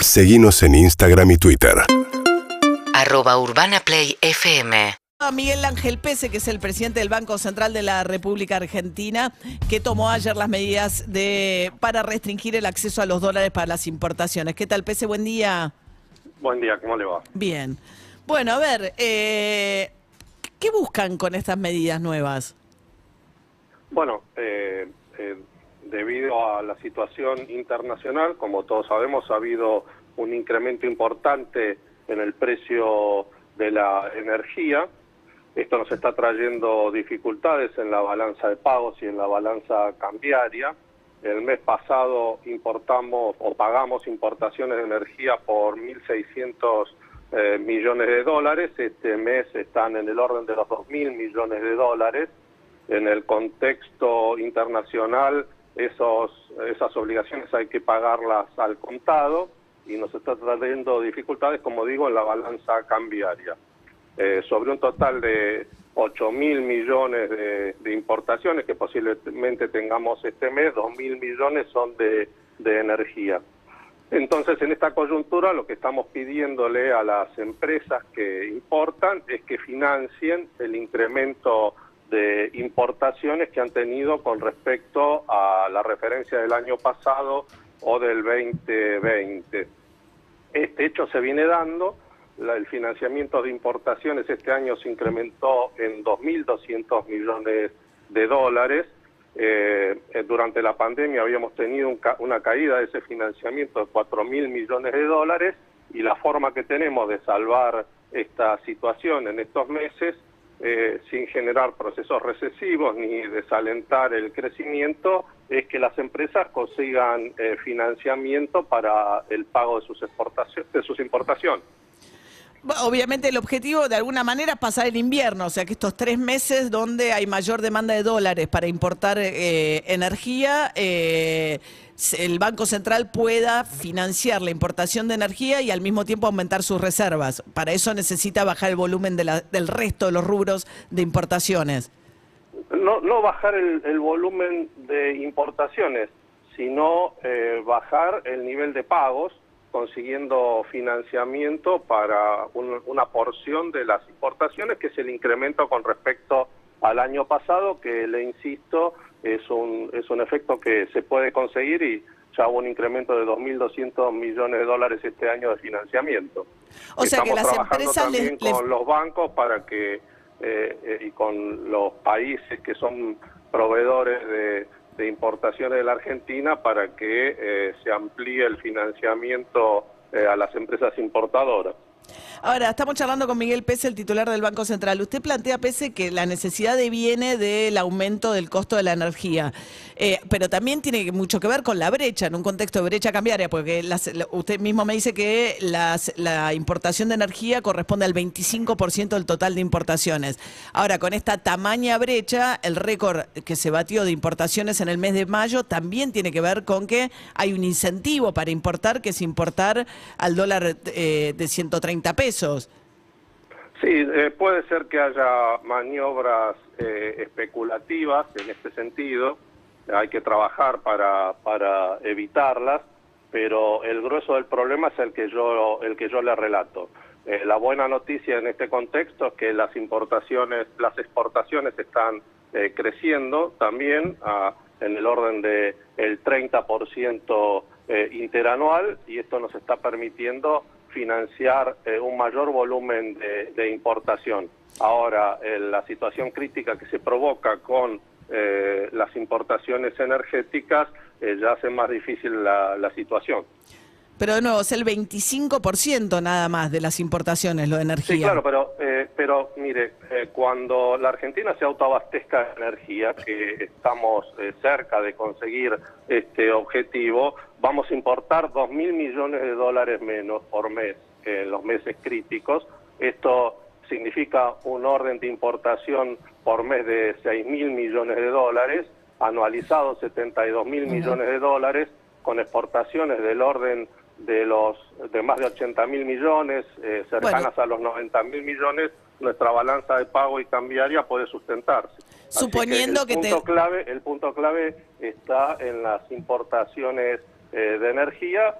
Seguimos en Instagram y Twitter. arroba urbanaplayfm. A Miguel Ángel Pese, que es el presidente del Banco Central de la República Argentina, que tomó ayer las medidas de para restringir el acceso a los dólares para las importaciones. ¿Qué tal, Pese? Buen día. Buen día, ¿cómo le va? Bien. Bueno, a ver, eh, ¿qué buscan con estas medidas nuevas? Bueno, eh, eh, debido a la situación internacional, como todos sabemos, ha habido un incremento importante en el precio de la energía. Esto nos está trayendo dificultades en la balanza de pagos y en la balanza cambiaria. El mes pasado importamos o pagamos importaciones de energía por 1.600 eh, millones de dólares. Este mes están en el orden de los 2.000 millones de dólares. En el contexto internacional, esos, esas obligaciones hay que pagarlas al contado y nos está trayendo dificultades, como digo, en la balanza cambiaria. Eh, sobre un total de 8 mil millones de, importaciones que posiblemente tengamos este mes, 2 mil millones son de energía. Entonces, en esta coyuntura, lo que estamos pidiéndole a las empresas que importan es que financien el incremento de importaciones que han tenido con respecto a la referencia del año pasado o del 2020. Este hecho se viene dando, la, el financiamiento de importaciones este año se incrementó en 2.200 millones de dólares. Eh, durante la pandemia habíamos tenido una caída de ese financiamiento de 4.000 millones de dólares y la forma que tenemos de salvar esta situación en estos meses eh, sin generar procesos recesivos ni desalentar el crecimiento, es que las empresas consigan eh, financiamiento para el pago de sus, exportaciones, de sus importaciones. Obviamente el objetivo de alguna manera es pasar el invierno, o sea que estos tres meses donde hay mayor demanda de dólares para importar eh, energía, eh, el Banco Central pueda financiar la importación de energía y al mismo tiempo aumentar sus reservas. Para eso necesita bajar el volumen de la, del resto de los rubros de importaciones. No, no bajar el, el volumen de importaciones, sino eh, bajar el nivel de pagos consiguiendo financiamiento para un, una porción de las importaciones, que es el incremento con respecto al año pasado, que le insisto, es un, es un efecto que se puede conseguir y ya hubo un incremento de 2.200 millones de dólares este año de financiamiento. O sea Estamos que las trabajando empresas también les, con los bancos para que, eh, eh, y con los países que son proveedores de, de importaciones de la Argentina para que eh, se amplíe el financiamiento eh, a las empresas importadoras. Ahora, estamos charlando con Miguel Pese, el titular del Banco Central. Usted plantea, Pese, que la necesidad viene del aumento del costo de la energía, Eh, pero también tiene mucho que ver con la brecha, en un contexto de brecha cambiaria, porque usted mismo me dice que la importación de energía corresponde al 25% del total de importaciones. Ahora, con esta tamaña brecha, el récord que se batió de importaciones en el mes de mayo también tiene que ver con que hay un incentivo para importar, que es importar al dólar eh, de 130 pesos. Sí, eh, puede ser que haya maniobras eh, especulativas en este sentido, hay que trabajar para, para evitarlas, pero el grueso del problema es el que yo, el que yo le relato. Eh, la buena noticia en este contexto es que las importaciones, las exportaciones están eh, creciendo también a- en el orden de el 30% eh, interanual y esto nos está permitiendo financiar eh, un mayor volumen de, de importación. Ahora, eh, la situación crítica que se provoca con eh, las importaciones energéticas eh, ya hace más difícil la, la situación. Pero de nuevo, es el 25% nada más de las importaciones, lo de energía. Sí, claro, pero, eh, pero mire, eh, cuando la Argentina se autoabastezca de energía, que estamos eh, cerca de conseguir este objetivo, vamos a importar 2 mil millones de dólares menos por mes en los meses críticos. Esto significa un orden de importación por mes de 6 mil millones de dólares, anualizado 72 mil millones de dólares, con exportaciones del orden de los de más de 80 mil millones, eh, cercanas a los 90 mil millones, nuestra balanza de pago y cambiaria puede sustentarse. Así Suponiendo que, el que punto te- clave, el punto clave está en las importaciones eh, de energía.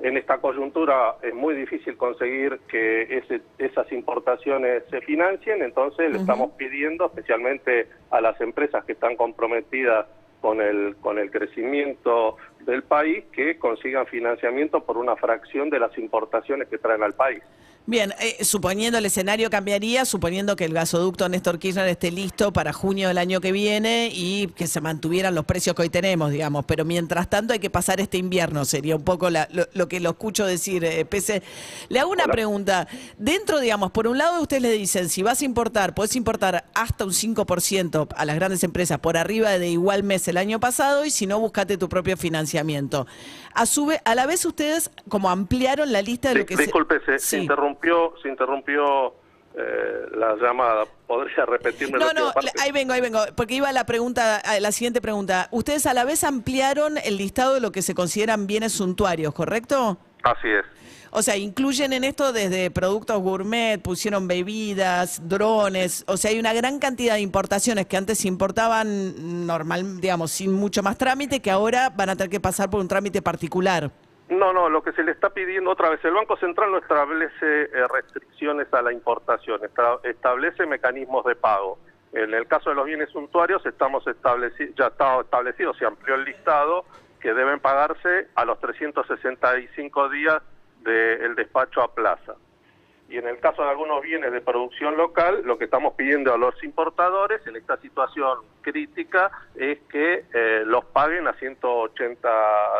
En esta coyuntura es muy difícil conseguir que ese- esas importaciones se financien, entonces le estamos pidiendo especialmente a las empresas que están comprometidas con el, con el crecimiento del país que consigan financiamiento por una fracción de las importaciones que traen al país. Bien, eh, suponiendo el escenario cambiaría, suponiendo que el gasoducto Néstor Kirchner esté listo para junio del año que viene y que se mantuvieran los precios que hoy tenemos, digamos. Pero mientras tanto hay que pasar este invierno, sería un poco la- lo, lo que lo escucho decir, eh, Pese. Le hago una Hola. pregunta. Dentro, digamos, por un lado ustedes le dicen, si vas a importar, puedes importar hasta un 5% a las grandes empresas por arriba de igual mes el año pasado y si no, buscate tu propio financiamiento. A, su a la vez ustedes como ampliaron la lista de lo que Disculpe, se, Sí. Interrumpió, se interrumpió eh, la llamada. ¿Podría repetirme No, la no, parte? ahí vengo, ahí vengo, porque iba la pregunta, a la siguiente pregunta. Ustedes a la vez ampliaron el listado de lo que se consideran bienes suntuarios, ¿correcto? Así es. O sea, incluyen en esto desde productos gourmet, pusieron bebidas, drones, o sea, hay una gran cantidad de importaciones que antes se importaban normal, digamos, sin mucho más trámite, que ahora van a tener que pasar por un trámite particular. No, no, lo que se le está pidiendo otra vez, el Banco Central no establece eh, restricciones a la importación, esta- establece mecanismos de pago. En el caso de los bienes suntuarios estamos estableci ya está establecido, se amplió el listado que deben pagarse a los 365 días del despacho a plaza. Y en el caso de algunos bienes de producción local, lo que estamos pidiendo a los importadores en esta situación crítica es que eh, los paguen a 180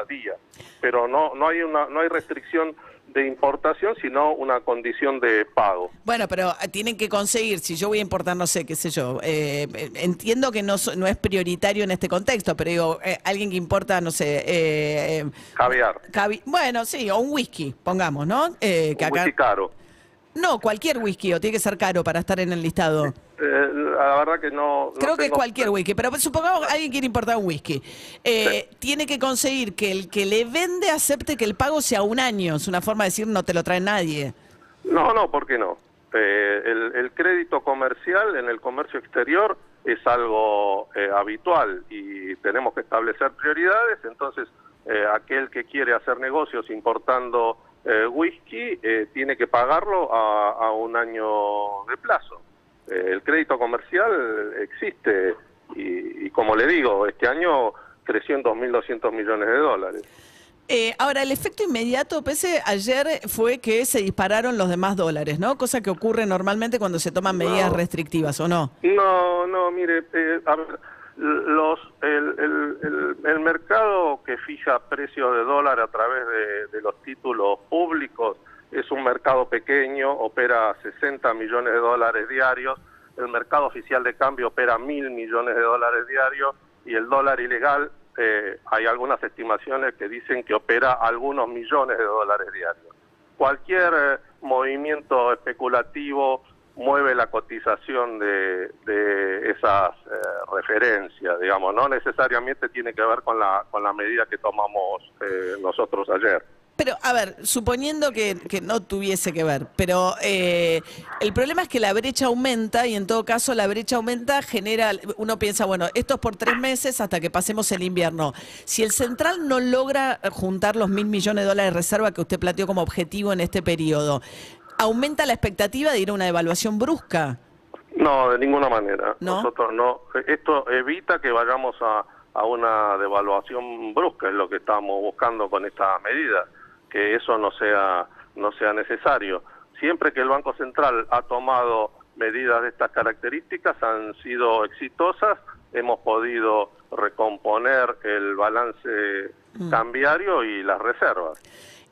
días. Pero no, no, hay una, no hay restricción de importación, sino una condición de pago. Bueno, pero eh, tienen que conseguir, si yo voy a importar, no sé, qué sé yo, eh, eh, entiendo que no, no es prioritario en este contexto, pero digo, eh, alguien que importa, no sé, eh, Caviar, cavi- bueno, sí, o un whisky, pongamos, ¿no? Eh, que un acá- whisky caro. No, cualquier whisky, o tiene que ser caro para estar en el listado. Eh, la verdad que no... no Creo que es tengo- cualquier whisky, pero supongamos que alguien quiere importar un whisky. Eh, Tiene que conseguir que el que le vende acepte que el pago sea un año. Es una forma de decir no te lo trae nadie. No, no, ¿por qué no? Eh, el, el crédito comercial en el comercio exterior es algo eh, habitual y tenemos que establecer prioridades, entonces aquel que quiere hacer negocios importando eh, whisky eh, tiene que pagarlo a, a un año de plazo. Eh, el crédito comercial existe y, y como le digo, este año creció en 2.200 millones de dólares. Eh, ahora, el efecto inmediato, pese ayer, fue que se dispararon los demás dólares, ¿no? Cosa que ocurre normalmente cuando se toman medidas No. restrictivas, ¿o no? No, no, mire, eh, a ver, los, el, el, el, mercado que fija precios de dólar a través de, de los títulos públicos es un mercado pequeño, opera 60 millones de dólares diarios, el mercado oficial de cambio opera mil millones de dólares diarios. Y el dólar ilegal, eh, hay algunas estimaciones que dicen que opera algunos millones de dólares diarios. Cualquier eh, movimiento especulativo mueve la cotización de, de esas eh, referencias, digamos, no necesariamente tiene que ver con la, con la medida que tomamos eh, nosotros ayer. Pero, a ver, suponiendo que, que no tuviese que ver, pero eh, el problema es que la brecha aumenta y en todo caso la brecha aumenta, genera, uno piensa, bueno, esto es por tres meses hasta que pasemos el invierno. Si el central no logra juntar los mil millones de dólares de reserva que usted planteó como objetivo en este periodo, ¿aumenta la expectativa de ir a una devaluación brusca? No, de ninguna manera. ¿No? Nosotros no. Esto evita que vayamos a, a una devaluación brusca, es lo que estamos buscando con esta medida, que eso no sea no sea necesario. Siempre que el Banco Central ha tomado medidas de estas características han sido exitosas, hemos podido recomponer el balance cambiario y las reservas.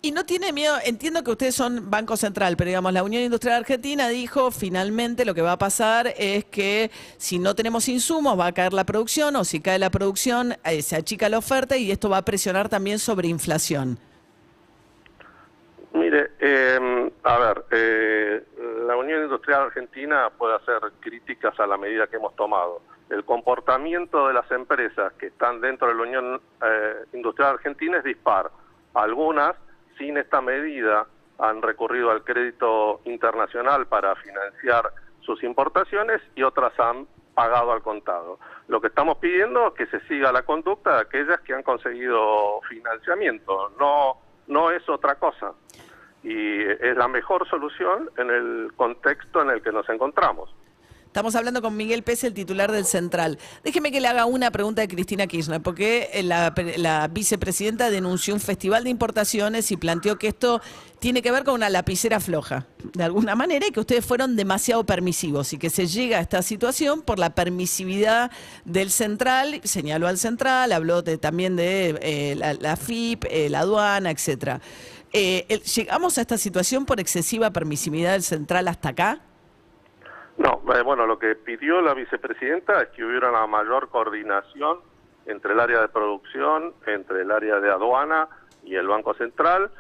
Y no tiene miedo, entiendo que ustedes son Banco Central, pero digamos, la Unión Industrial Argentina dijo finalmente lo que va a pasar es que si no tenemos insumos va a caer la producción o si cae la producción eh, se achica la oferta y esto va a presionar también sobre inflación. Mire, eh, a ver, eh, la Unión Industrial Argentina puede hacer críticas a la medida que hemos tomado. El comportamiento de las empresas que están dentro de la Unión eh, Industrial Argentina es dispar. Algunas, sin esta medida, han recurrido al crédito internacional para financiar sus importaciones y otras han pagado al contado. Lo que estamos pidiendo es que se siga la conducta de aquellas que han conseguido financiamiento, no no es otra cosa. Y es la mejor solución en el contexto en el que nos encontramos. Estamos hablando con Miguel Pérez, el titular del Central. Déjeme que le haga una pregunta de Cristina Kirchner, porque eh, la, la, vicepresidenta denunció un festival de importaciones y planteó que esto tiene que ver con una lapicera floja, de alguna manera, y que ustedes fueron demasiado permisivos y que se llega a esta situación por la permisividad del Central, señaló al Central, habló también de eh, la, FIP, eh, la aduana, etcétera. ¿Llegamos a esta situación por excesiva permisividad del Central hasta acá? No, eh, bueno, lo que pidió la vicepresidenta es que hubiera una mayor coordinación entre el área de producción, entre el área de aduana y el Banco Central.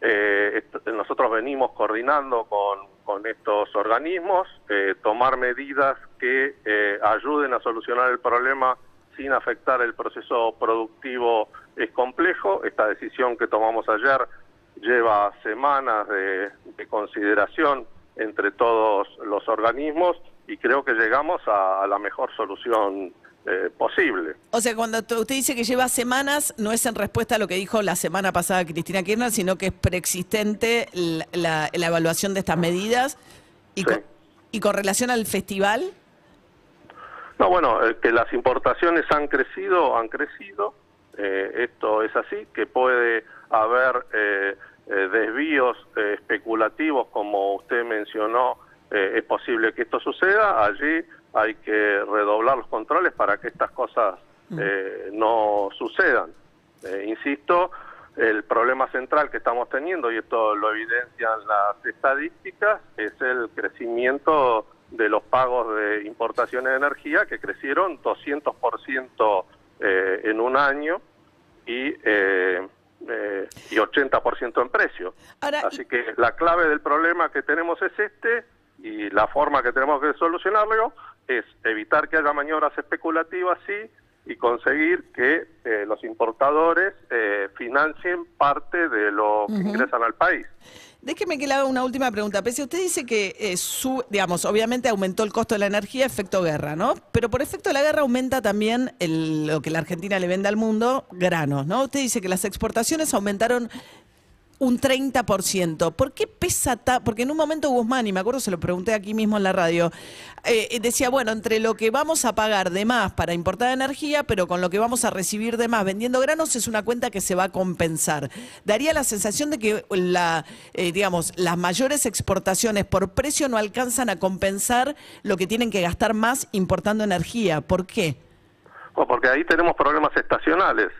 Eh, nosotros venimos coordinando con, estos organismos, eh, tomar medidas que ayuden a solucionar el problema sin afectar el proceso productivo es complejo. Esta decisión que tomamos ayer lleva semanas de consideración entre todos los organismos y creo que llegamos a, la mejor solución eh, posible. O sea, cuando usted dice que lleva semanas, no es en respuesta a lo que dijo la semana pasada Cristina Kirchner, sino que es preexistente la, evaluación de estas medidas. Y, con, ¿Y con relación al festival? No, bueno, eh, que las importaciones han crecido, han crecido. Eh, esto es así, que puede haber eh, desvíos eh, especulativos, como usted mencionó, eh, es posible que esto suceda. Allí hay que redoblar los controles para que estas cosas mm. no sucedan. insisto, el problema central que estamos teniendo, y esto lo evidencian las estadísticas, es el crecimiento de los pagos de importaciones de energía, que crecieron 200% en un año y eh, y 80% en precio. Así que la clave del problema que tenemos es este y la forma que tenemos que solucionarlo es evitar que haya maniobras especulativas, sí, y conseguir que eh, los importadores eh, financien parte de lo que ingresan al país. Déjeme que le haga una última pregunta. Pese usted dice que eh, su, digamos, obviamente aumentó el costo de la energía, efecto guerra, ¿no? Pero por efecto de la guerra aumenta también lo que la Argentina le vende al mundo, granos, ¿no? Usted dice que las exportaciones aumentaron un 30%. ¿Por qué pesa tanto? Porque en un momento Guzmán, y me acuerdo, se lo pregunté aquí mismo en la radio, eh, decía, bueno, entre lo que vamos a pagar de más para importar energía, pero con lo que vamos a recibir de más vendiendo granos, es una cuenta que se va a compensar. Daría la sensación de que la, eh, digamos, las mayores exportaciones por precio no alcanzan a compensar lo que tienen que gastar más importando energía. ¿Por qué? porque ahí tenemos problemas estacionales.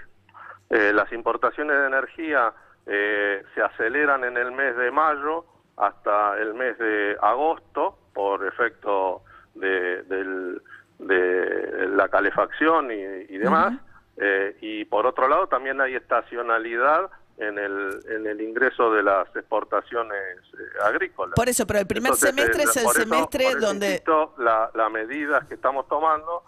Eh, las importaciones de energía eh, se aceleran en el mes de mayo hasta el mes de agosto por efecto de, la calefacción y, demás. Eh, y por otro lado también hay estacionalidad en el, en el ingreso de las exportaciones eh, agrícolas. Por eso, pero el primer semestre es el semestre donde... Las la medidas que estamos tomando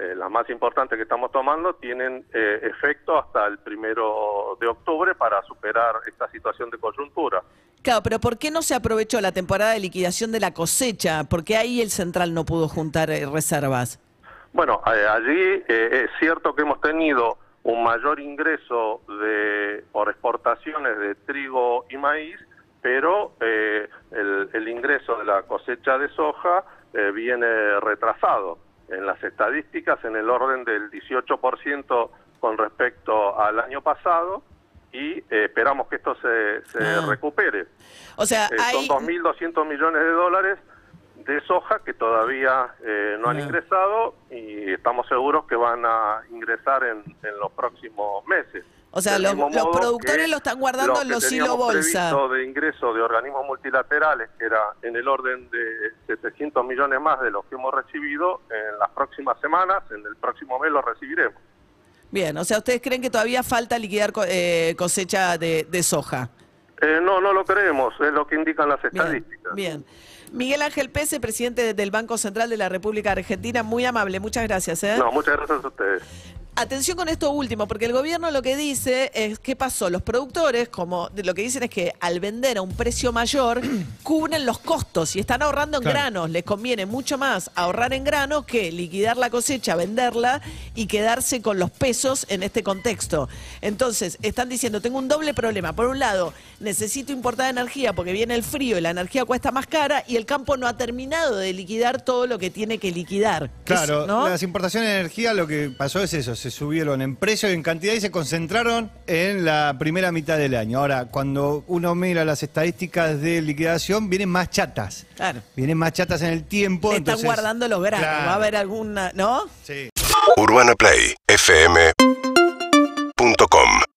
eh, las más importantes que estamos tomando, tienen eh, efecto hasta el primero de octubre para superar esta situación de coyuntura. Claro, pero ¿por qué no se aprovechó la temporada de liquidación de la cosecha? ¿Por qué ahí el central no pudo juntar eh, reservas? Bueno, allí es cierto que hemos tenido un mayor ingreso de por exportaciones de trigo y maíz, pero el, el, ingreso de la cosecha de soja viene retrasado en las estadísticas en el orden del 18% con respecto al año pasado y eh, esperamos que esto se, ah. recupere. O sea, eh, Son 2.200 millones de dólares de soja que todavía eh, no han ah. ingresado y estamos seguros que van a ingresar en, en los próximos meses. O sea, los, productores lo están guardando en los hilo bolsa. de ingreso de organismos multilaterales, que era en el orden de 700 millones más de los que hemos recibido, en las próximas semanas, en el próximo mes lo recibiremos. Bien, o sea, ¿ustedes creen que todavía falta liquidar eh, cosecha de, soja? Eh, no, no lo creemos, es lo que indican las estadísticas. Bien. Miguel Ángel Pese, presidente del Banco Central de la República Argentina, muy amable, muchas gracias. ¿eh? No, muchas gracias a ustedes. Atención con esto último, porque el gobierno lo que dice es, ¿qué pasó? Los productores, como lo que dicen es que al vender a un precio mayor, cubren los costos y están ahorrando en Claro. granos. Les conviene mucho más ahorrar en granos que liquidar la cosecha, venderla y quedarse con los pesos en este contexto. Entonces, están diciendo, tengo un doble problema. Por un lado, necesito importar energía porque viene el frío y la energía cuesta más cara y el campo no ha terminado de liquidar todo lo que tiene que liquidar. Claro, ¿no? las importaciones de energía lo que pasó es eso, se subieron en precio y en cantidad y se concentraron en la primera mitad del año. Ahora, cuando uno mira las estadísticas de liquidación, vienen más chatas. Claro. Vienen más chatas en el tiempo. Están entonces- guardando los granos. Claro. Va a haber alguna, ¿no? Sí. UrbanaPlayFM.com